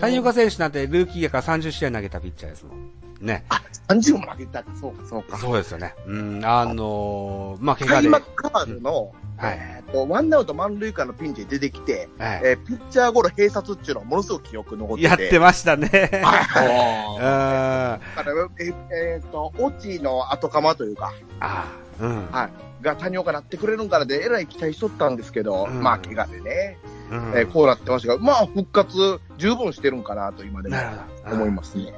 谷岡選手なんてルーキーやから30試合投げたピッチャーですもん。ね。あ、30も投げたか、そうか、そうか。そうですよね。うん、あのー、まあ、怪我で。開幕カードの、はいえーと、ワンアウト満塁からのピンチに出てきて、はいえーピッチャーゴロ閉鎖っていうのはものすごく記憶残ってて。やってましたね。はい うん。あだから、ええーと、オチの後釜というか、あ、うん。はい、が谷岡なってくれるんからで、えらい期待しとったんですけど、うんまあ、怪我でね、うんえーこうなってましたが、まあ、復活十分してるんかなと今でも。思いますね。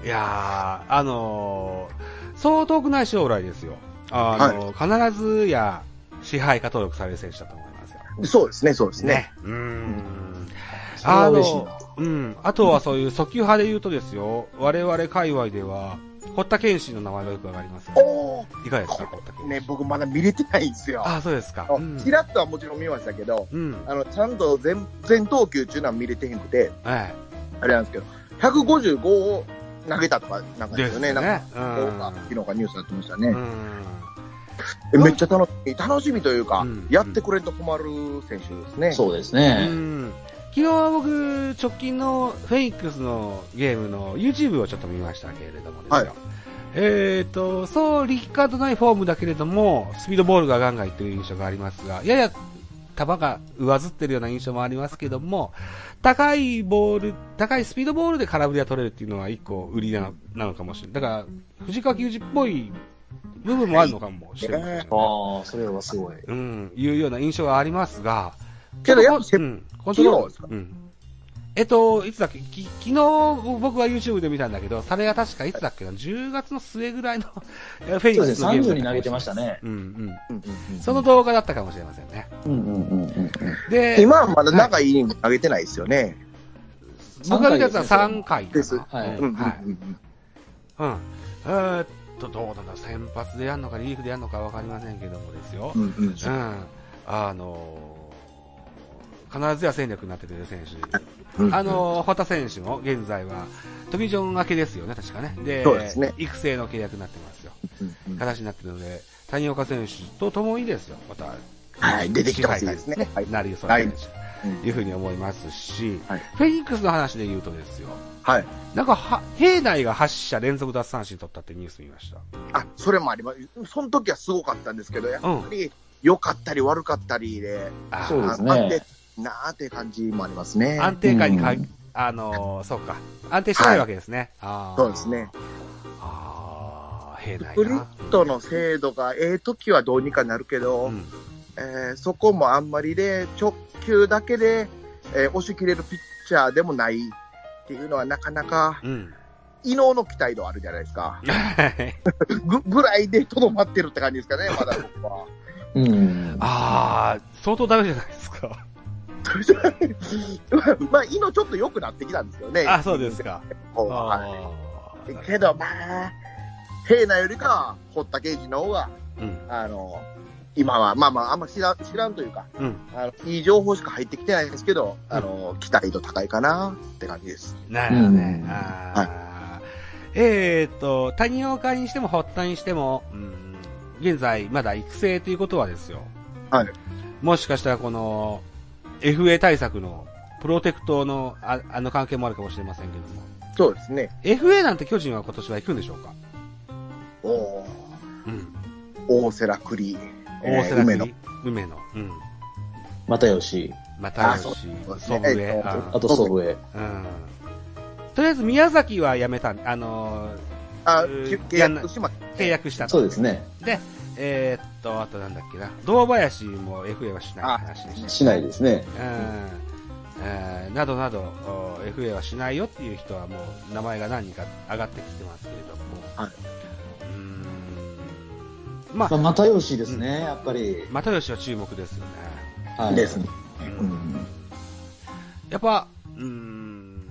うん。いやー、あのー、そう遠くない将来ですよ。あのー必ずや支配下登録される選手だと思いますよ。そうですね、そうですね。ね。うん。それは嬉しいな。うん。あとはそういう訴求派で言うとですよ、我々界隈では、堀田健信の名前がよくわかりますよ。おいかがですか、堀田健信。ね、僕まだ見れてないんですよ。あ、そうですか。うん。ちらっとはもちろん見ましたけど、うん。あの、ちゃんと全、全投球っていうのは見れてへんくて、はい。あれなんですけど、155を投げたとか、なんかですよね。ですねなんか、昨日かニュースやってましたね。うん。えめっちゃ楽しみ、楽しみというか、うんやってくれんと困る選手ですね。そうですうね。ん。昨日僕、直近のフェイクスのゲームの YouTube をちょっと見ましたけれどもですよ。はいえっ、と、そう力感のないフォームだけれども、スピードボールがガンガンいってる印象がありますが、やや球が上ずってるような印象もありますけども、高いボール、高いスピードボールで空振りが取れるっていうのは一個売りなのなのかもしれない。だから、藤川球児っぽい部分もあるのかもしれませんね。ああ、それはすごい。うん、いうような印象がありますが、けどやっぱせうん、コントですか？うん。えっと、いつだっけ？き昨日僕は YouTube で見たんだけど、それが確かいつだっけな、10月の末ぐらいのフェイスのゲーム30に投げてましたね。うんうん。うんうんうんその動画だったかもしれませんね。うんうんうんうん。で、今はまだ長いイニング投げてないですよね。僕が見たやつは3回。ですはいうん。えーっと、どうなんだ、先発でやるのか、リリーフでやるのかわかりませんけどもですよ。うんうんうん。あのー必ずや戦力になってくれる選手。うんあのー、堀田選手も現在は、トミジョン明けですよね、確かね。で、そうですね育成の契約になってますよ。うんうん形になってるので、谷岡選手と共にですよ、また、はい、出てきてほしいですね。はい。なりそうな選手うんというふうに思いますし、はいフェニックスの話で言うとですよ、はい。なんかは、平内が8者連続奪三振取ったってニュース見ました。あ、それもあります。その時はすごかったんですけど、やっぱり良かったり悪かったりで、あーそうですねなーって感じもありますね。安定感にか、うんあのーそうか。安定してないわけですね。あーそうですね。ああ、平内な。スプリットの精度がええ時はどうにかなるけど、うん。えーそこもあんまりで、直球だけで、えー押し切れるピッチャーでもないっていうのはなかなか、うん。異能の期待度あるじゃないですか。はいぐ、ぐらいでとどまってるって感じですかね、まだ僕は。うん。ああ、相当ダメじゃないですか。まあ、異能ちょっと良くなってきたんですよね。あ、そうですか。はいけど、まあ、平内よりかは、堀田刑事の方が、ーうん。あの、今は、まあまあ、あんま知らん、知らんというか、うん。あの、いい情報しか入ってきてないんですけど、あの、期待度高いかなって感じです。なるほどね。うんあーえーっと、谷岡にしても堀田にしても、うん、現在まだ育成ということはですよ。はい。もしかしたらこの、FA 対策のプロテクトのああの関係もあるかもしれませんけども。そうですね。FA なんて巨人は今年は行くんでしょうか？おーうん。大瀬良栗、大瀬良梅野。梅野。うん。又吉、またあそうしそうです祖父江。ああと祖父江。うん。とりあえず宮崎は辞めたん、あのあ、うん契約しまっー契約したとそうですね。で、えーっと、あとなんだっけな、堂林も FA はしない話でした。しないですね。うん。えーなどなど、お FA はしないよっていう人はもう名前が何人か上がってきてますけれども。はいうーん。まあ、まあ、又吉ですね、やっぱり。又吉は注目ですよね。はい。ですね。ううんん。やっぱ、うーん、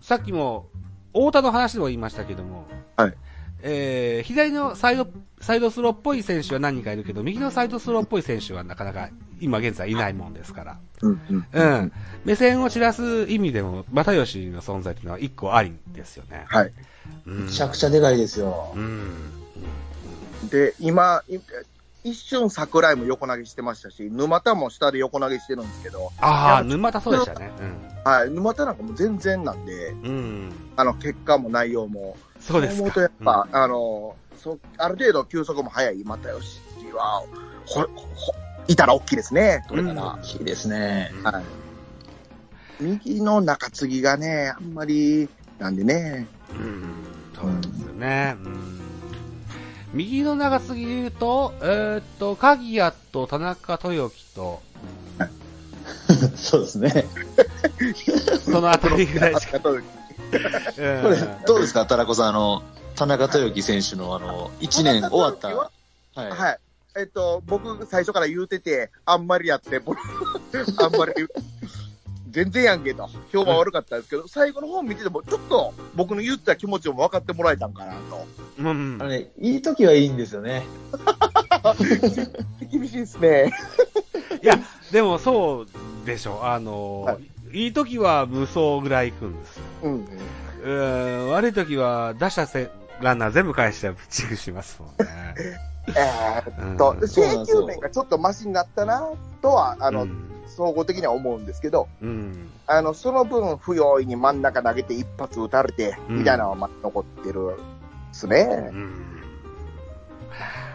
さっきも、太田の話でも言いましたけども、はい。えー、左のサイド、サイドスローっぽい選手は何人かいるけど、右のサイドスローっぽい選手はなかなか今現在いないもんですから。うんうん。うん。目線を散らす意味でも、又吉の存在っていうのは一個ありですよね。はい。うん。めちゃくちゃでかいですよう。ん。で、今、い一瞬桜井も横投げしてましたし、沼田も下で横投げしてるんですけど、ああ、沼田そうでしたね。はい、沼田なんかもう全然なんで、うん。うん。あの、結果も内容も。そうですか。思うとやっぱ、あの、そ、ある程度球速も速い又吉は、ほ、ほ、いたら大きいですね、取れたら。大きいですね。うんはい右の中継ぎがね、あんまり、なんでね。うん。そうですよね。うん。右の長すぎで言うと、えーっと、鍵谷と田中豊樹と、そうですね。そのあたりぐらいしか。これ、どうですか、タラコさん、あの、田中豊樹選手の、あの、1年終わった。田中はい。はい。えっと、僕、最初から言うてて、あんまりやって、僕 あんまり言う、全然やんけと、評判悪かったんですけど、最後の方見てても、ちょっと僕の言った気持ちも分かってもらえたんかなと。うんうんあのね、いい時はいいんですよね。厳しいですね。いや、でもそうでしょ。あの、、はいい時は無双ぐらい行くんですよ。うん。うーん、悪い時は出したせランナー全部返してピッチングしますもんね。えっと、そうなんですよ請求面がちょっとマシになったな、とは、あの、うん総合的には思うんですけど、うん。あの、その分、不用意に真ん中投げて一発打たれて、うんみたいなのはま残ってるですね。うん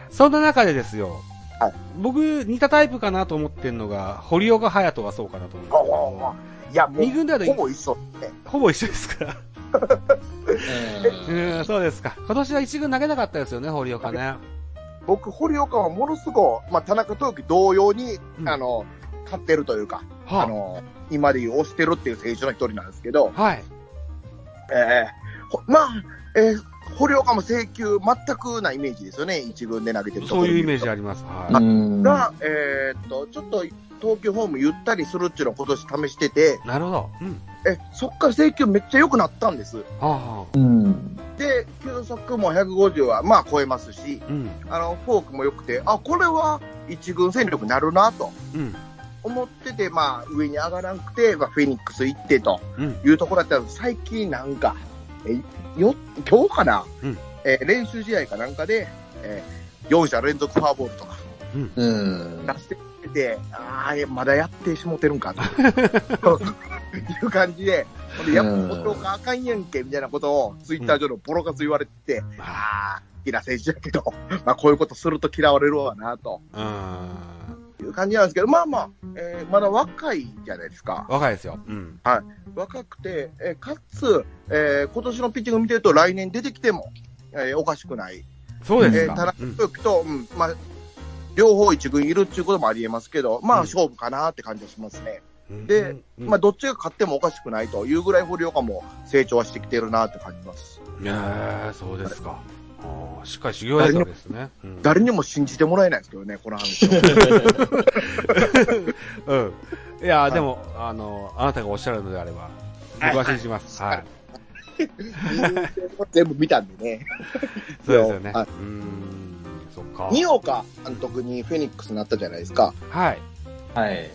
そんな中でですよ、はい僕、似たタイプかなと思ってるのが、堀岡隼人がそうかなと思うんですいや、も二軍ではう、ほぼ一緒ですね。けど、ほぼ一緒ですから。うん、そうですか。今年は一軍投げなかったですよね、堀岡ね。僕、堀岡はものすごい、まあ、田中豊樹同様に、うんあの、勝ってるというか、はあの、今で言う押してるっていう選手の一人なんですけど、はい。えーほまあ、えー堀岡も制球全くなイメージですよね、一軍で投げてるそういうイメージああります。はうん。が、えーっと、ちょっと、投球フォームゆったりするっていうのを今年試してて、い。なるほど。うん。え、そっから制球めっちゃ良くなったんです？はあ、はあ。うん。で、球速も150はまあ超えますし、うん。あの、フォークも良くて、あ、これは一軍戦力になるなとうん。思ってて、まあ上に上がらなくて、まあフェニックス行ってとうん。いうところだったんです最近なんか、え、よ、今日かな、うんえー練習試合かなんかで、えー4者連続フォアボールとかうん。出してて、ああ、まだやってしもてるんかと。いう感じで、ほんでやっぱ、うん元があかんやんけ、みたいなことを、ツイッター上のボロカス言われてて、ああ、好きな選手やけど、まあこういうことすると嫌われるわな、とうん。いう感じなんですけど、まあまあ、えーまだ若いじゃないですか。若いですよ。うん。若くて、えーかつ、えー今年のピッチング見てると来年出てきても、えーおかしくない。そうですか。えー田中うんと、うん、まあ、両方一軍いるっていうこともありえますけど、まあうん勝負かなって感じがしますね。うんで、うんまあどっちが勝ってもおかしくないというぐらい堀岡も成長はしてきてるなって感じます。いやーそうですか。しっかり修行やったですね。うん誰にも信じてもらえないですけどね、この話は。うん。いやーいでも、あの、あなたがおっしゃるのであれば、僕は信じます。はい。全部見たんでね。そうですよね。うはいーん、そっか。二岡監督にフェニックスになったじゃないですか。はい。はい。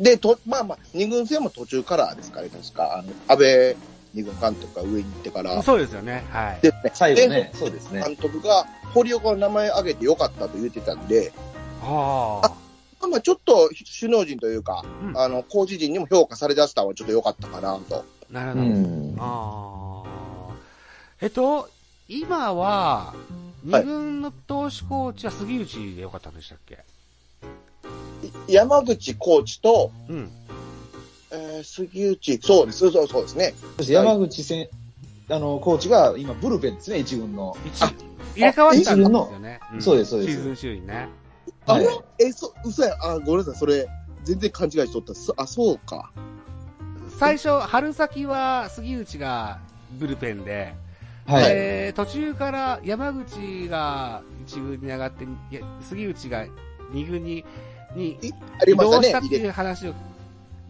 で、と、まあまあ、二軍戦も途中からですかね、確か。あの、安倍二軍監督が上に行ってから。そうですよね。はい。で、ね、最後ね、そうですね。監督が堀岡の名前挙げてよかったと言ってたんで、はあ。まあちょっと首脳陣というか、うんあの、コーチ陣にも評価されだしたのはちょっと良かったかなと。うなるほど。ん。ああ。えっと、今は、二軍の投手コーチは杉内でよかったんでしたっけ？山口コーチと、うん。えー杉内、そうです、そうそうですね。そして山口せん、あの、コーチが今、ブルペンですね、一軍の。一入れ替わったんですよね。んそうですそうですシーズン周囲ね。あれ、はいえ、そ、嘘や、あ、ごめんなさい、それ、全然勘違いしとった。そあ、そうか。最初、春先は杉内がブルペンで、はい。で途中から山口が一軍に上がって、杉内が二軍にに移ましたね動したっ、ていう話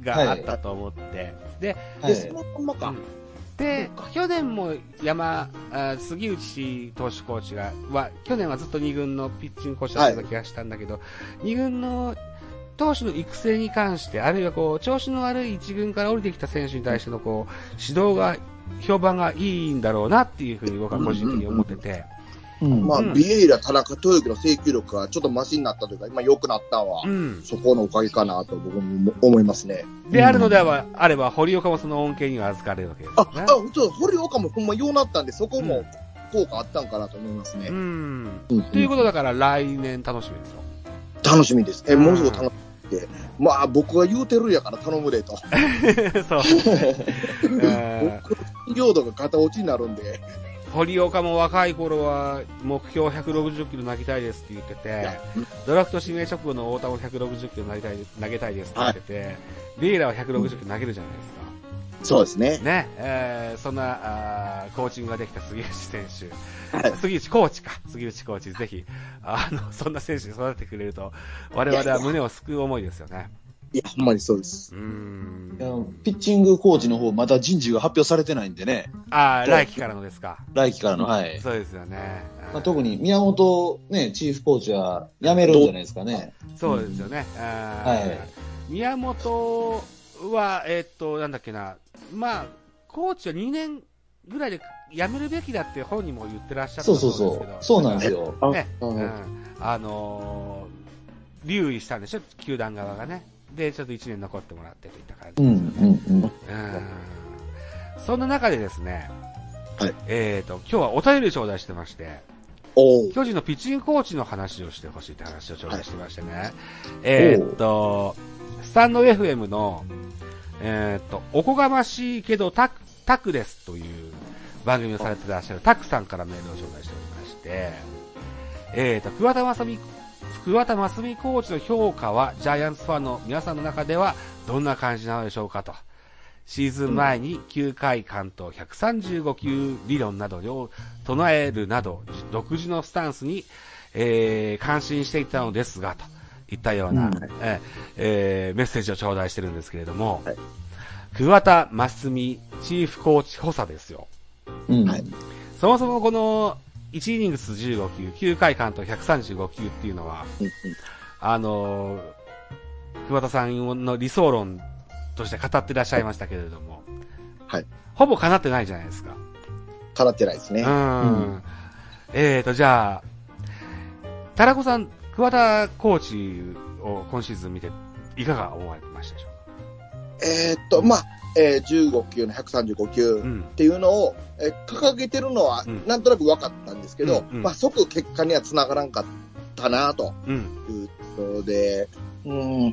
があったと思って、ではい。で、そのまんまか。で去年も山あ杉内投手コーチがは去年はずっと二軍のピッチングコーチだったような気がしたんだけど、二軍の投手の育成に関して、あるいはこう調子の悪い一軍から降りてきた選手に対してのこう指導が、評判がいいんだろうなっていうふうに僕は個人的に思ってて、ううんまあ、うんビエイラ、田中豊樹の制球力がちょっとマシになったというか、今良くなったのは、うん。そこのおかげかなと僕も思いますね。であるのでは、あれば、堀岡もその恩恵には預かれるわけですねあ、。そう、堀岡もほんまようなったんで、そこも効果あったんかなと思いますねう。ん。うんということだから、来年楽しみですよ。楽しみです。え、うんものすごく楽しみで。まあ、僕が言うてるんやから頼むでと。そう 僕の領土が片落ちになるんで。堀岡も若い頃は目標160キロ投げたいですって言ってて、ドラフト指名直後の太田も160キロ投げたい投げたいですって言ってて、ビエイラは160キロ投げるじゃないですそうですねか。。ね、えー、そんなあーコーチングができた杉内選手、はい杉内コーチか、杉内コーチ、ぜひ、あの、そんな選手に育ててくれると、我々は胸を救う思いですよね。いや、ほんまにそうです。うーんピッチングコーチの方、まだ人事が発表されてないんでね、ああ、来季からのですか。来季からの、はい。そうですよね。まあ、特に宮本、ね、チーフコーチは辞めるんじゃないですかね。そうですよね。あーはい宮本は、えっと、なんだっけな、まあ、コーチは2年ぐらいで辞めるべきだって本人も言ってらっしゃったそうそうそうですけど。。そうなんですよ。ね、あうん、あのー留意したんでしょ、球団側がね。で、ちょっと1年残ってもらってといった感じ。うん、うん、うん。うんそんな中でですね、はいえっ、と、今日はお便り頂戴してまして、巨人のピッチングコーチの話をしてほしいって話を頂戴してましてね。えーっと、スタンド FM の、えーっと、おこがましいけどタク、タクですという番組をされてらっしゃるタクさんからメールを頂戴しておりまして、えーっと、桑田正美、桑田真澄コーチの評価はジャイアンツファンの皆さんの中ではどんな感じなのでしょうかと。シーズン前に9回完投135球理論などを唱えるなど、独自のスタンスに、えー感心していたのですが、といったような、うんえーえーメッセージを頂戴してるんですけれども、はい桑田真澄チーフコーチ補佐ですよ。うん。はいそもそもこの1イニングス15球、9回完投135球っていうのは、あのー桑田さんの理想論として語ってらっしゃいましたけれども、はい。ほぼ叶ってないじゃないですか。叶ってないですね。うん。えーと、じゃあ、タラコさん、桑田コーチを今シーズン見て、いかが思われましたでしょえーっと、まあ、えー15球の135球っ。ていうのを、えー掲げてるのはうんなんとなく分かったんですけど、うんうんまあ、即結果にはつながらんかったなとうん。いうことで、うん、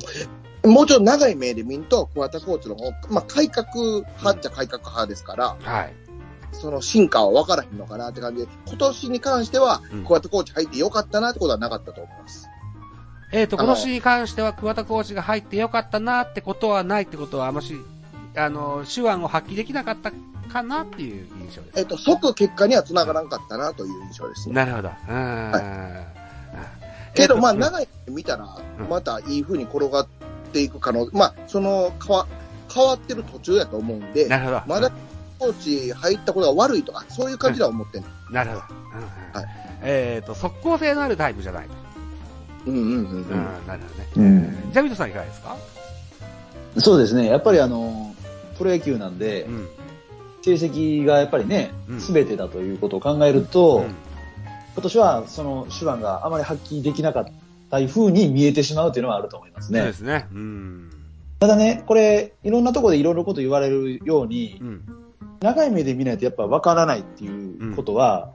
もうちょっと長い目で見ると、桑田コーチの方、まあ、改革派っちゃ改革派ですから、はい。その進化は分からへんのかなって感じで、今年に関してはうん、桑田コーチ入ってよかったなってことはなかったと思います。えーと、今年に関しては桑田コーチが入ってよかったなってことはないってことは、あまし、あの、手腕を発揮できなかったかなっていう印象です。えっと、即結果にはつながらんかったなという印象ですね。なるほど。うん。けど、まあ、い。長い目見たらうん、またいい風に転がっていく可能、まあ、その、変わ、変わってる途中やと思うんで、なるほど。まだ、コーチ入ったことが悪いとか、そういう感じでは思ってんの。なるほど。うんうんはいえっと、速攻性のあるタイプじゃないと。うんうんうんうん、うん。なるほどね。うんジャビットさんいかがですか？そうですね。やっぱりあの、プロ野球なんでう、ん。成績がやっぱりねうん、すべてだということを考えると、うん今年はその手腕があまり発揮できなかった風に見えてしまうというのはあると思いますそうでね。すね。うん。ただね、これ、いろんなところでいろいろこと言われるようにう、ん。長い目で見ないとやっぱ分からないっていうことは、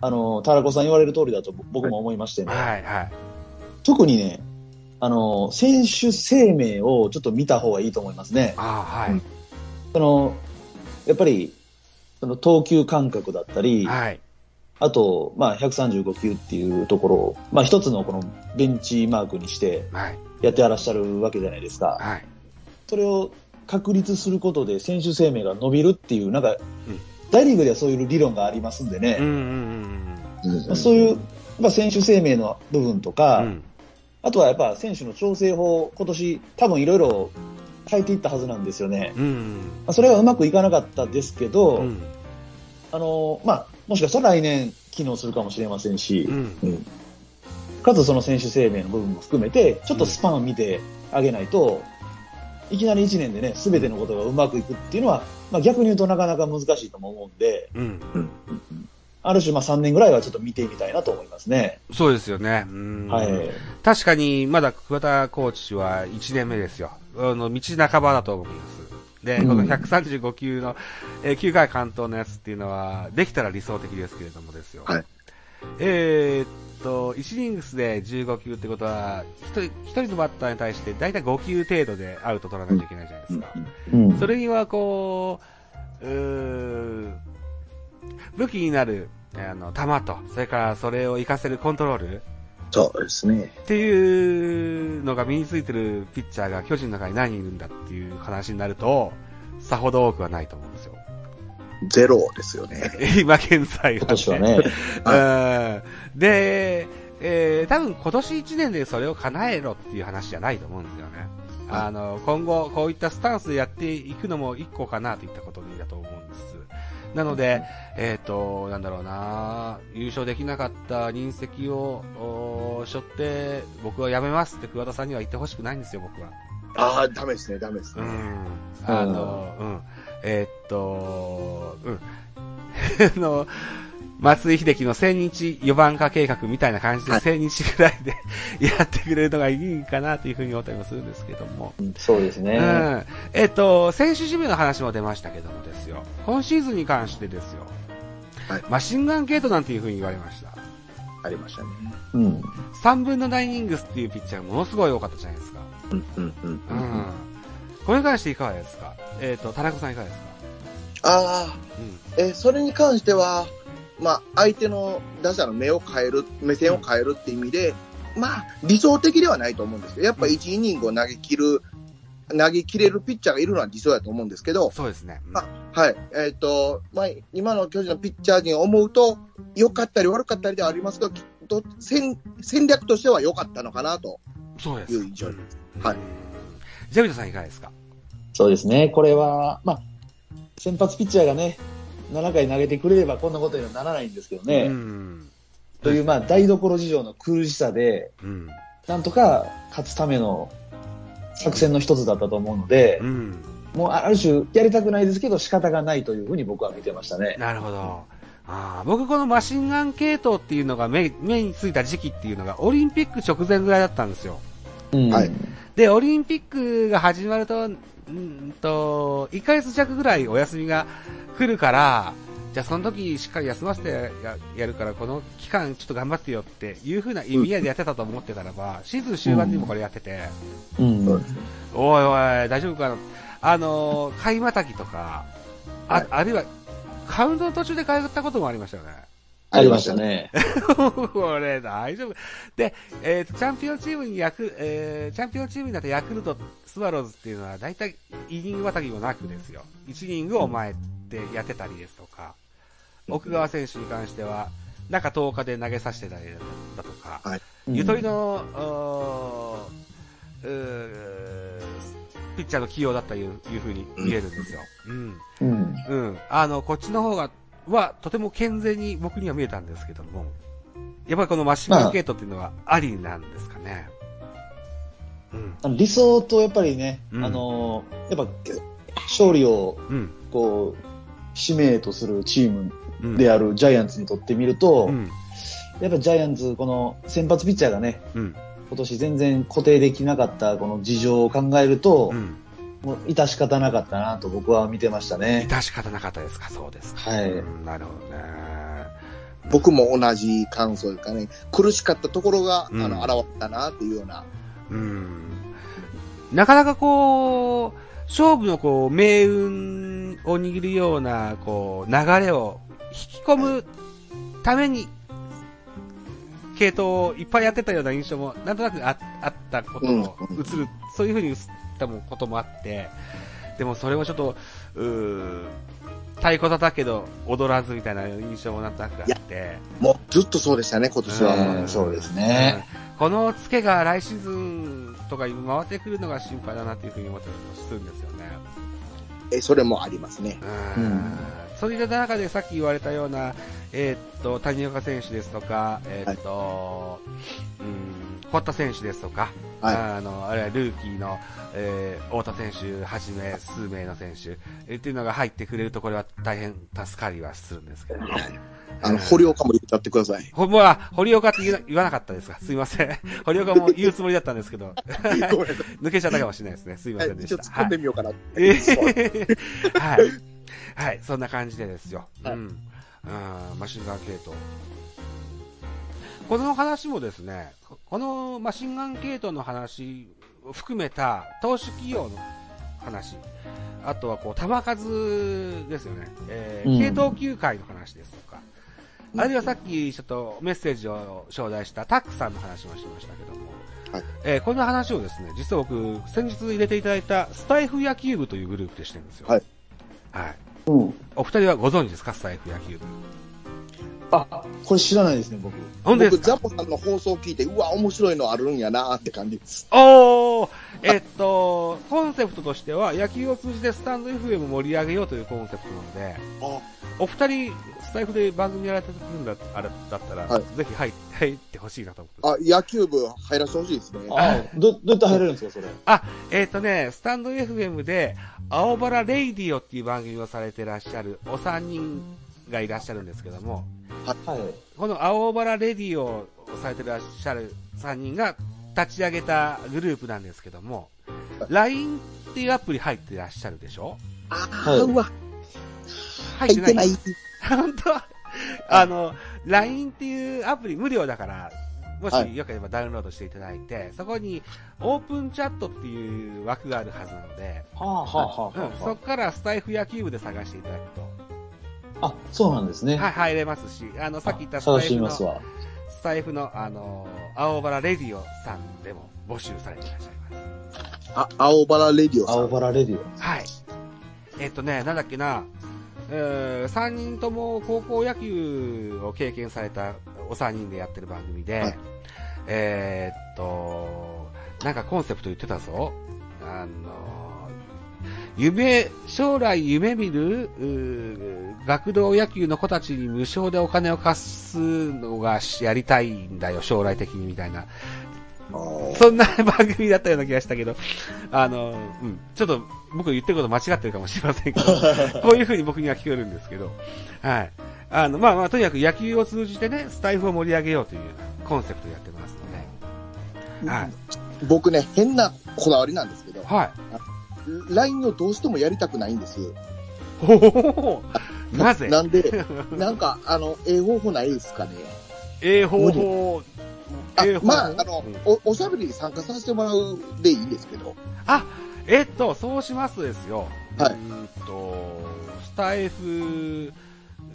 あの、タラコさん言われる通りだと僕も思いましてね、はい、はい。特にね、あの、選手生命をちょっと見た方がいいと思いますね。ああ、はい。その、やっぱり、その投球感覚だったり、はい。あと、まあ、135球っていうところを、まあ、一つのこのベンチマークにしてはい。やってらっしゃるわけじゃないですか。はい。それを確立することで選手生命が伸びるっていう、なんか、ん大リーグではそういう理論がありますんでね、そういう、まあ、選手生命の部分とか、うんうん。あとはやっぱ選手の調整法、今年多分いろいろ変えていったはずなんですよね。うん。うん。まあ、それがうまくいかなかったですけど、うん。あの、まあ、もしかしたら来年機能するかもしれませんし、うん。かつその選手生命の部分も含めて、ちょっとスパンを見てあげないと、いきなり1年でね、すべてのことがうまくいくっていうのは、まあ、逆に言うとなかなか難しいとも思うんで、うん。ある種まあ3年ぐらいはちょっと見てみたいなと思いますね。そうですよね。うんはい。確かに、まだ桑田コーチは1年目ですよ。あの、道半ばだと思います。で、うんこの135球の、えー9回完投のやつっていうのは、できたら理想的ですけれどもですよ。はいえーっと、1イニングスで15球ってことは、1人、一人のバッターに対して大体5球程度でアウト取らないといけないじゃないですか。うん。それにはこう、うー武器になる、あの、球と、それからそれを活かせるコントロール、そうですね。っていうのが身についてるピッチャーが巨人の中に何人いるんだっていう話になると、さほど多くはないと思うんですよ。ゼロですよね。今現在は、今年はね。うん。で、えー、多分今年1年でそれを叶えろっていう話じゃないと思うんですよね。あの、今後こういったスタンスでやっていくのも一個かなといったことだと思うんです。なので、えっ、と、なんだろうな優勝できなかった人責を、お背負って、僕は辞めますって桑田さんには言ってほしくないんですよ、僕は。ああ、ダメですね、ダメですね。うん。あの、うん。えーっと、うん。あの、松井秀喜の千日4番化計画みたいな感じではい千日ぐらいで やってくれるのがいいかなというふうに思ったりもするんですけども。そうですね。うん。えーっと、選手守備の話も出ましたけどもですよ。今シーズンに関してですよ。はいマシンガンゲートなんていうふうに言われました。ありましたね。うん。3分の9イニングスっていうピッチャーがものすごい多かったじゃないですか。うん、うん、うん。うん。これに関していかがですか？えーっと、田中さんいかがですか？ああ、うん。え、それに関しては、まあ、相手の打者の目を変える、目線を変えるって意味で、まあ、理想的ではないと思うんですけど、やっぱ1イニングを投げ切る、投げ切れるピッチャーがいるのは理想だと思うんですけど、そうですね。うんあはい。えっ、と、まあ、今の巨人のピッチャー陣を思うと、良かったり悪かったりではありますけど、きっと戦戦略としては良かったのかなと。そうです。いう印象ですうんはい。ジャビトさんいかがですか？そうですね。これは、まあ、先発ピッチャーがね、7回投げてくれればこんなことにはならないんですけどね。うん。という、まあ、台所事情の苦しさで、うん。なんとか勝つための作戦の一つだったと思うのでう、ん。もうある種やりたくないですけど仕方がないというふうに僕は見てましたね。なるほど。あー僕このマシンガン系統っていうのが目目についた時期っていうのがオリンピック直前ぐらいだったんですよ。うんはいで、オリンピックが始まると、うんと、1ヶ月弱ぐらいお休みが来るから、じゃあその時しっかり休ませてややるから、この期間ちょっと頑張ってよっていう風な意味合いでやってたと思ってたらば、シーズン終盤にもこれやってて、うん。おいおい、大丈夫かな？あのー、買いまたぎとか、あ、はいあるいは、カウントの途中で変えたこともありましたよね。ありましたね。これ大丈夫。で、えーチャンピオンチームにヤク、えーチャンピオンチームになってヤクルト、スワローズっていうのは大体イニングまたぎもなくですよ。1イニングを前でやってたりですとか、奥川選手に関しては、中10日で投げさせてたりだとか、ゆとりの、おーうーピッチャーの起用だったといういうふうに見えるんですよ。うん。うん。うん。あの、こっちの方が、は、とても健全に僕には見えたんですけども、やっぱりこのマシンガンゲートっていうのはありなんですかね。うん。理想とやっぱりね、うんあのーやっぱ勝利をうん。こう使命とするチームうん。であるジャイアンツにとってみると、うん。やっぱジャイアンツ、この先発ピッチャーがね、うん。今年全然固定できなかったこの事情を考えると、うん。もう致し方なかったなと僕は見てましたね。致し方なかったですか、そうですか。はい。うんなるほどね。僕も同じ感想ですかね。苦しかったところが、うんあの、現れたなっていうような。うん。なかなかこう、勝負のこう、命運を握るような、こう、流れを引き込むために、系統をいっぱいやってたような印象も、なんとなくああったこともうん映る、そういうふうに映ったもこともあって、でもそれもちょっと、うー太鼓叩けど踊らずみたいな印象もなんとなくあって、もうずっとそうでしたね、今年は。うんそうですね。うんこのツケが来シーズンとかに回ってくるのが心配だなっていうふうに思ったりもするんですよね。え、それもありますね。うんうんそういった中でさっき言われたような、えーっと、谷岡選手ですとか、えーっと、うん、堀田選手ですとか、はいあの、あるいはルーキーの、えー、太田選手はじめ数名の選手、えーっていうのが入ってくれるとこれは大変助かりはするんですけどね。あの、堀岡も入れちゃってください。ほ、もう、あ、堀岡って言わなかったですかすいません。堀岡も言うつもりだったんですけど。抜けちゃったかもしれないですね。すいまはい、せんでした。ちょっと突っ込んでみようかな。え ーはい。はい、そんな感じでですよ。はいうん。あーマシンガン系統。この話もですね、このマシンガン系統の話を含めた投手企業の話、あとはこう、球数ですよね。えーうん系統球界の話ですとか、あるいはさっきちょっとメッセージを頂戴したタックさんの話もしましたけども、はいえーこの話をですね、実は僕、先日入れていただいたスタイフ野球部というグループでしてるんですよ。はい。はい。うん。お二人はご存知ですか？スタイフ野球部。あ、これ知らないですね、僕。僕、本当ですか？ザポさんの放送を聞いて、うわ、面白いのあるんやなって感じです。おーえっと、コンセプトとしては、野球を通じてスタンド FM を盛り上げようというコンセプトなので、あお二人、スタイフで番組やられてるんだあれだったら、はいぜひ入入ってほしいなと思って。あ、野球部入らせてほしいですね。あど、どうやって入れるんですか、それ？あ、えっ、とね、スタンド FM で、青バラレイディオっていう番組をされてらっしゃるお三人がいらっしゃるんですけども、はい。この青バラレイディオをされてらっしゃる3人が立ち上げたグループなんですけども、LINE っていうアプリ入ってらっしゃるでしょ？あはい。ー、うわ、入ってない。い。本当？あの、LINE っていうアプリ無料だから、もはい。しよければダウンロードしていただいて、そこにオープンチャットっていう枠があるはずなので、はあ、はあ、はあ、うん、そこはからスタイフ野球部で探していただくと、あ。あ、そうなんですね。はい、入れますし、あの、さっき言ったス探タイフの、してみますわ。スタイフの、あの、青バラレディオさんでも募集されていらっしゃいます。あ、青バラレディオさ青ん。バラレディオ。はい。えっとね、なんだっけな、えー、3人とも高校野球を経験されたお3人でやってる番組で、はいえーっと、なんかコンセプト言ってたぞ。あの、夢、将来夢見る、学童野球の子たちに無償でお金を貸すのがやりたいんだよ、将来的にみたいな。そんな番組だったような気がしたけど、あの、うん、ちょっと僕言ってること間違ってるかもしれませんけど、こういう風に僕には聞こえるんですけど、はい。あの、まあまあ、とにかく野球を通じてね、スタイフを盛り上げようというコンセプトでやってますので、はい。僕ね、変なこだわりなんですけど、はい。LINE をどうしてもやりたくないんです。なぜ？なんで、なんか、あの、ええ方法ないですかね。ええ方法、あえまあ、あの、うん。お、おしゃべりに参加させてもらうでいいんですけど、あ、えっと、そうしますとですよ。はい。うーんと、スタイフ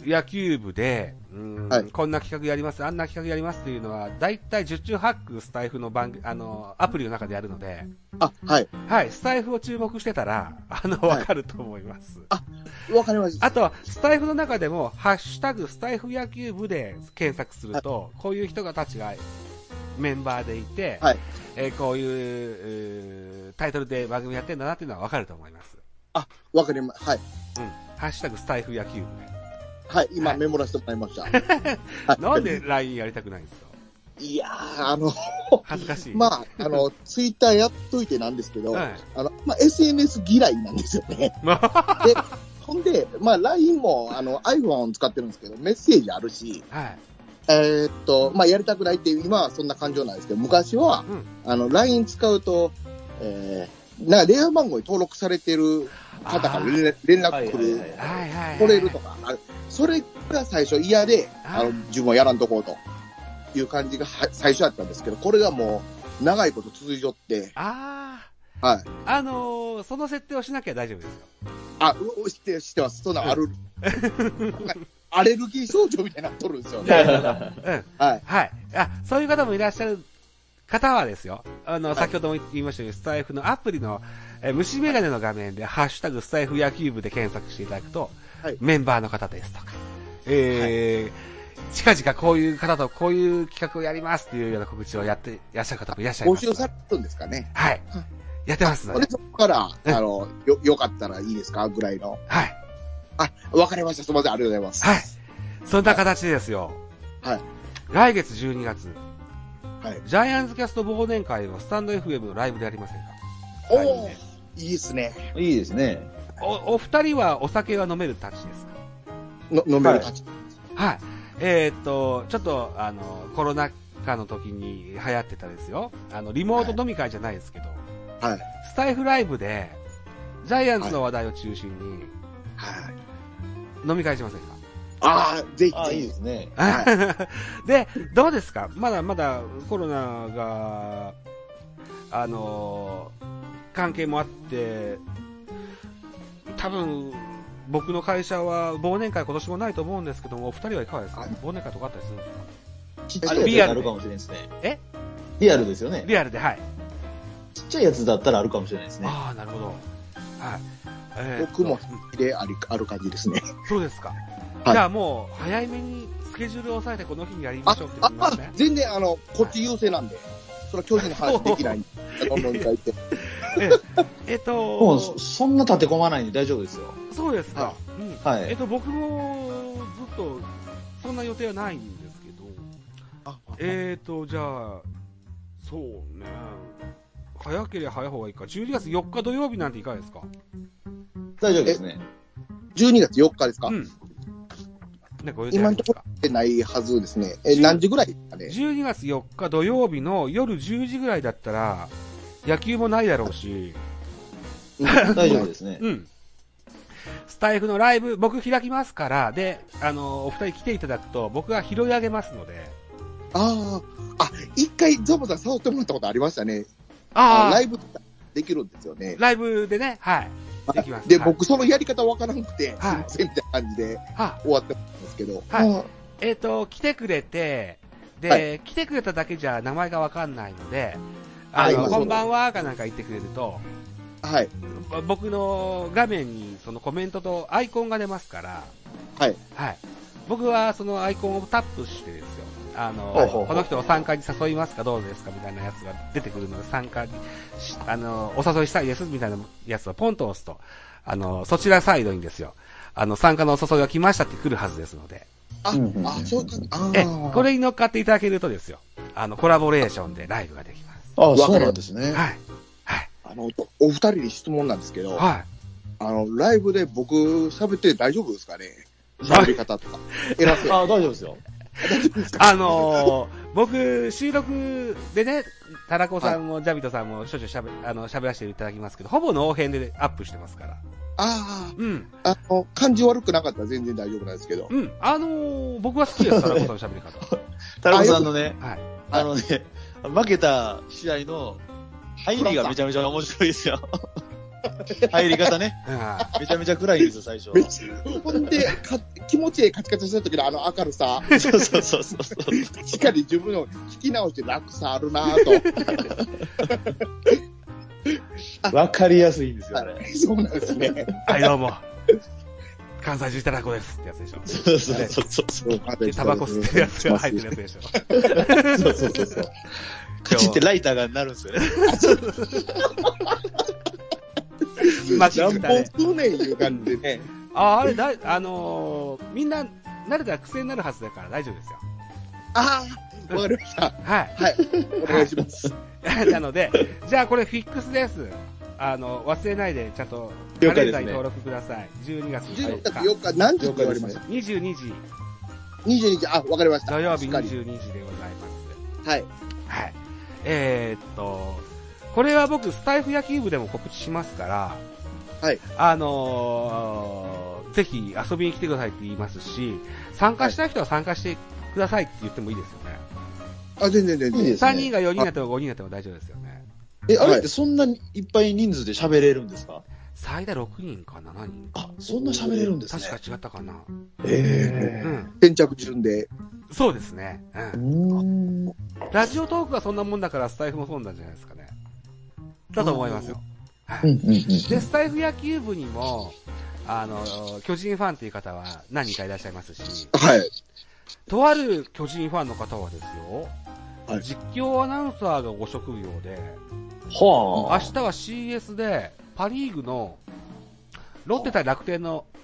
野球部で、うーんはいこんな企画やります、あんな企画やりますっていうのは、だいたい十中八九スタイフの番組、あの、アプリの中でやるので、あ、はい。はい、スタイフを注目してたら、あの、はいわかると思います。わかりました。あとは、スタイフの中でも、ハッシュタグスタイフ野球部で検索すると、こういう人がたちがメンバーでいて、はいえーこういうえータイトルで番組やってんだなっていうのはわかると思います。わかりま、はい。うん。ハッシュタグスタイフ野球部はい、今はいメモらせてもらいました。はいで。なんで LINE やりたくないんですか？いやー、あの、恥ずかしい。まあ、あの、ツイッターやっといてなんですけど、はい。あの、まあ、SNS 嫌いなんですよね。まあ、で、ほんで、まあ、LINE も、あの、iPhone 使ってるんですけど、メッセージあるし、はい。えーっと、まあ、やりたくないっていう、今はそんな感情なんですけど、昔は、うんあの、LINE 使うと、えー、なんか、電話番号に登録されてる方から連絡連絡来る、はいはいはいはい。来れるとか、あそれが最初嫌で、ああの、自分はやらんとこうという感じがは最初だったんですけど、これがもう、長いこと続いちゃって、あはい。あ、あのーその設定をしなきゃ大丈夫ですよ。あ、う知って、知ってます。そんなんある。アレルギー症状みたいになっとるんですよね。うん。はい。はい。あ、そういう方もいらっしゃる方はですよ。あの、はい先ほども言いましたように、スタイフのアプリの、えー虫眼鏡の画面で、ハッシュタグスタイフ野球部で検索していただくと、はいメンバーの方ですとか、えー、近々こういう方とこういう企画をやりますっていうような告知をやっていらっしゃる方もいらっしゃいます。募集されてるんですかね。はい。やってますので。それそこから、うんあの、よ、よかったらいいですか？ぐらいの。はい。あ、わかりました。すみません。ありがとうございます。はい。そんな形ですよ。はい。来月12月、はい。ジャイアンツキャスト忘年会をスタンド FM のライブでやりませんか？おーでいいですね。いいですね。お、お二人はお酒が飲めるたちですの飲めるたち。かはい。えーっと、ちょっと、あの、コロナ禍の時に流行ってたですよ。あの、リモート飲み会じゃないですけど、はい。スタイフライブで、ジャイアンツの話題を中心にはい。飲み会しませんか、ああ、ぜひあ、ぜひ。いいですね。はで、どうですか？まだまだコロナが、あの関係もあって、多分、僕の会社は忘年会今年もないと思うんですけども、お二人はいかがですか？はい忘年会とかあったりするんですか？ちっちゃいやつあるかもしれないですね。え？リアルですよね。リアルで、はい。ちっちゃいやつだったらあるかもしれないですね。ああ、なるほど。はい。えー僕もうんであり、ある感じですね。そうですか。はいじゃあもう、早めにスケジュールを押さえてこの日にやりまあしょうって、言いますね、。全然あの、こっち優勢なんで。それは巨人の話できないんで。どんどん書いて。ええっと、もうそ、そんな立て込まないんで大丈夫ですよ。そうですか。はいえっと、僕もずっと、そんな予定はないんですけど、あえっと、じゃあ、そうね、早ければ早い方がいいか。12月4日土曜日なんていかがですか？大丈夫ですね。12月4日ですか、うん。なんかご予定ありますか？ってないはずですね。え、何時ぐらいですかね ?12 月4日土曜日の夜10時ぐらいだったら、野球もないだろうし、大丈夫ですね。うん。スタイフのライブ、僕開きますから、で、あの、お二人来ていただくと、僕が拾い上げますので、ああ、あ、一回ゾボさん誘ってもらったことありましたね。ああ、ライブできるんですよね。ライブでね、はい。できます。で、はい、僕そのやり方わからなくて、すいはいませんみたいな感じでは終わってまですけど。はいあえっ、と、来てくれて、で、は来てくれただけじゃ名前がわかんないので、あの、はいこんばんはかなんか言ってくれると、はい。僕の画面にそのコメントとアイコンが出ますから、はい。はい。僕はそのアイコンをタップしてですよ。あの、ほうほうほうこの人を参加に誘いますかどうですかみたいなやつが出てくるので、参加にし、あの、お誘いしたいですみたいなやつをポンと押すと、あの、そちらサイドにですよ。あの、参加のお誘いが来ましたって来るはずですので。あ、あ、そうか、あえー、これに乗っかっていただけるとですよ。あの、コラボレーションでライブができます。あそうなんですね。はい。はい。あの、お二人に質問なんですけど、はい。あの、ライブで僕喋って大丈夫ですかね？喋り方とか。偉そう。あ大丈夫ですよ。大丈夫ですか？あのー僕、収録でね、タラコさんもジャビトさんもしょっちゅうしゃべ、あの、喋らせていただきますけど、ほぼノー編でアップしてますから。あうん。あ、あの、感じ悪くなかったら全然大丈夫なんですけど。うん。あのー僕は好きです、タラコさんの喋り方。タラコさんのね、はい。あのね、負けた試合の入りがめちゃめちゃ面白いですよ。入り方ね。うんめちゃめちゃ暗いんですよ、最初。ほんで、か気持ちいいカチカチした時のあの明るさ、そうそうそうそう。確かに自分の聞き直して楽さあるなぁと。わかりやすいんですよ、あれ。そうなんですね。はい、どうも。関西人タラコですってやつでしょ。そうそうそうそう。で、タバコ吸ってるやつが入ってるやつでしょ。そうそうそうそう。カチってライターがなるんですよね。マジ何本歌で。吸うねんいう感じでね。あ、あれだ、あのーみんな、慣れたら癖になるはずだから大丈夫ですよ。ああ、わかりました。はい。はい。お願いします。なので、じゃあこれフィックスです。あの、忘れないで、ちゃんと、カレンダーに登録ください。12月12 4月日。4日、何時って言われました22時、22時、あ、わかりました。土曜日しっかり22時でございます。はい。はい。えー、っと、これは僕、スタイフ野球部でも告知しますから、はい。あのーぜひ遊びに来てくださいって言いますし、参加したい人は参加してくださいって言ってもいいですよね。あ、全然全然。いいです3人が4人になっても5人になっても大丈夫ですよね。え、あれってそんなにいっぱい人数で喋れるんですか？最大6人か7人か。あ、そんな喋れるんですね。確か違ったかな。えうん。先着順で。そうですね。うえん。ー。ラジオトークがそんなもんだから、スタイフもそうなんじゃないですかね。だと思いますよ。はい。うんうんうん。で、スタイフ野球部にも、あの、巨人ファンっていう方は何人かいらっしゃいますし、はい。とある巨人ファンの方はですよ、はい。実況アナウンサーがご職業で、は明日は CS でパリーグのロッテ対楽天の、う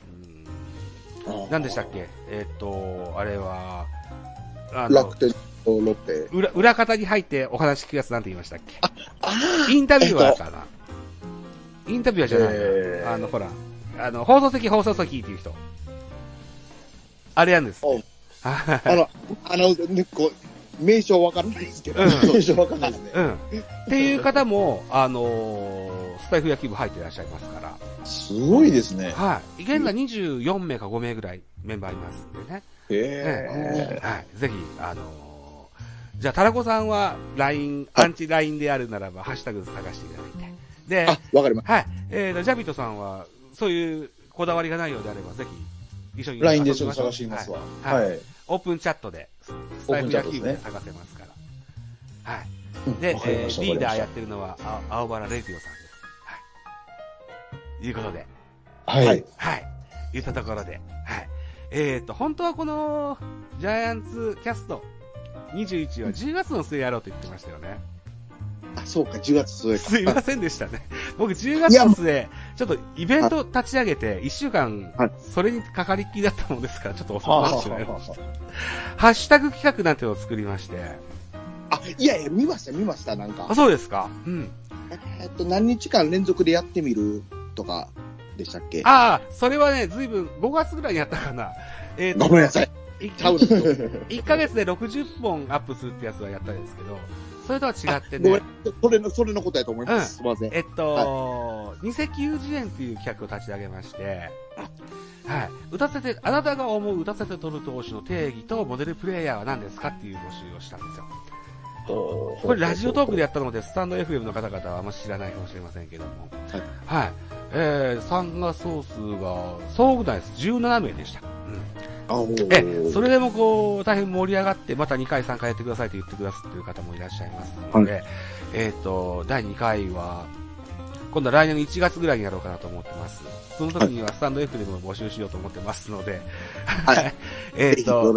ん何でしたっけ？えーっと、あれは、あの楽天、ロッテ。裏、裏方に入ってお話聞くやつなんて言いましたっけ？あインタビュアーかな、インタビュアーじゃないな、えー。あの、ほら、あの、放送席放送席っていう人。あれやんです。あの、あの、ね、こう、名称わからないですけど。うんそう印象わかんないですね。うん。っていう方も、あのースタイフ野球部入っていらっしゃいますから。すごいですね。はい。現在24名か5名ぐらいメンバーいますんでね。へはい。ぜひ、あのーじゃあ、タラコさんは LINE、アンチ LINE であるならば、ハッシュタグ探していただいて。で、あ、わかりましはい。えーと、ジャビットさんは、そういうこだわりがないようであれば、ぜひ、一緒に LINE でちょっと探してみますわ。はいはい。オープンチャットで、スタイフ野球部で探せますから。はい。で、えーリーダーやってるのは、あ青原レディオさんです。はい。いうことで、はい。はいはい。言ったところで、はい。えーと、本当はこの、ジャイアンツキャスト21は10月の末やろうと言ってましたよね。た。あ、そうか、10月末か。すいませんでしたね。僕10月の末、ちょっとイベント立ち上げて、1週間はい、それにかかりっきりだったもんですから、ちょっと遅くはあなってしまいましたは。ハッシュタグ企画なんてのを作りまして。あ、いやいや、見ました、見ました、なんあ、か。そうですか。うん。えっと、何日間連続でやってみる？とか、でしたっけ？ああ、それはね、ずいぶん、5月ぐらいにやったかな。えーとごめんなさい。いちゃうの。1 ヶ月で60本アップするってやつはやったんですけど、それとは違ってね、、それの、それのことやと思います。すいません。えっと、二石友人園っていう企画を立ち上げまして、はい。打たせて、あなたが思う打たせて取る投手の定義とモデルプレイヤーは何ですかっていう募集をしたんですよ。ここれラジオトークでやったので、スタンド FM の方々はあんま知らないかもしれませんけども。はい。はい。えー、参加総数が、総具内です。17名でした。うん。え、それでもこう、大変盛り上がって、また2回3回やってくださいと言ってくださっている方もいらっしゃいますので、えっ、と、第2回は、今度は来年の1月ぐらいにやろうかなと思ってます。その時にはスタンド F でも募集しようと思ってますので、はい。えっと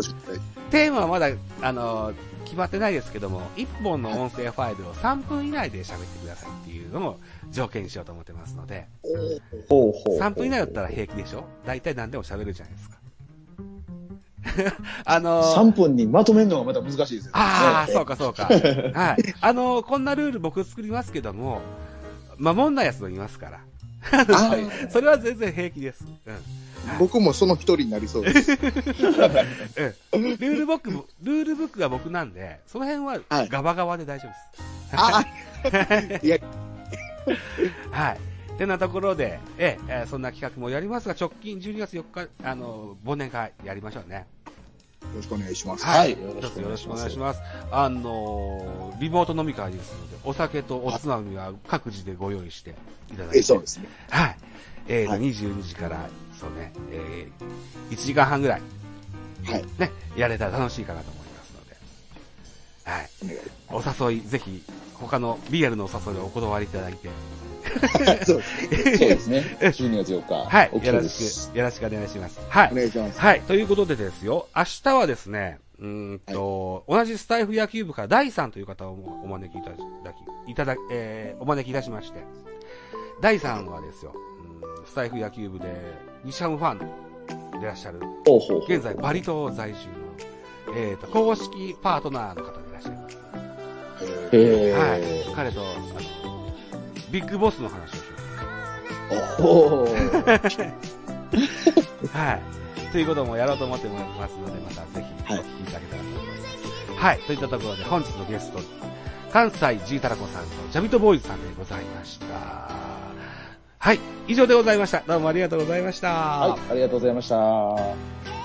テーマはまだ、あの、決まってないですけども、1本の音声ファイルを3分以内で喋ってくださいっていうのを条件にしようと思ってますので、ます。ほうほう。3分以内だったら平気でしょ？大体何でも喋るじゃないですか。あの3分にまとめるのがまた難しいですよね。ああ、ねそうかそうか。はい。あの、こんなルール僕作りますけども、守んないやつもいますから。それは全然平気です。うん。僕もその一人になりそうです。うん。ルールブックも、ルールブックが僕なんで、その辺ははいガバガバで大丈夫です。あいや、はい。てなところで、えええーそんな企画もやりますが、直近12月4日、あの、忘年会やりましょうね。よろしくお願いします。はいよろしくおよろしくお願いしまますす。あのーリモート飲み会ですので、お酒とおつまみは各自でご用意していただいて。え、そうですね。はい。えーと、はい22時から、そうね、えー、1時間半ぐらい、はい。ね、やれたら楽しいかなと思いますので。はい。お願いお誘い、ぜひ、他のリアルのお誘いをお断りいただいて、そうですね。そうですね。12月4日。はい。よろしく、よろしくお願いします。はいお。願いします。はい。ということでですよ、明日はですね、うーんと、同じスタイフ野球部から第3という方をお招きいただき、いただえーお招きいたしまして、第3はですよ、うんスタイフ野球部で西ハムファンでいらっしゃる、ほうほうほう現在バリ島在住の、えーと、公式パートナーの方でいらっしゃいます。えへはいー。。彼と、あの、ビッグボスの話をしよおーう。はい。ということもやろうと思ってますので、またぜひお聞きいただけたらと思います。はい。といったところで本日のゲスト、関西ジータラコさんとジャビットボーイズさんでございました。はい。以上でございました。どうもありがとうございました。はい、ありがとうございました。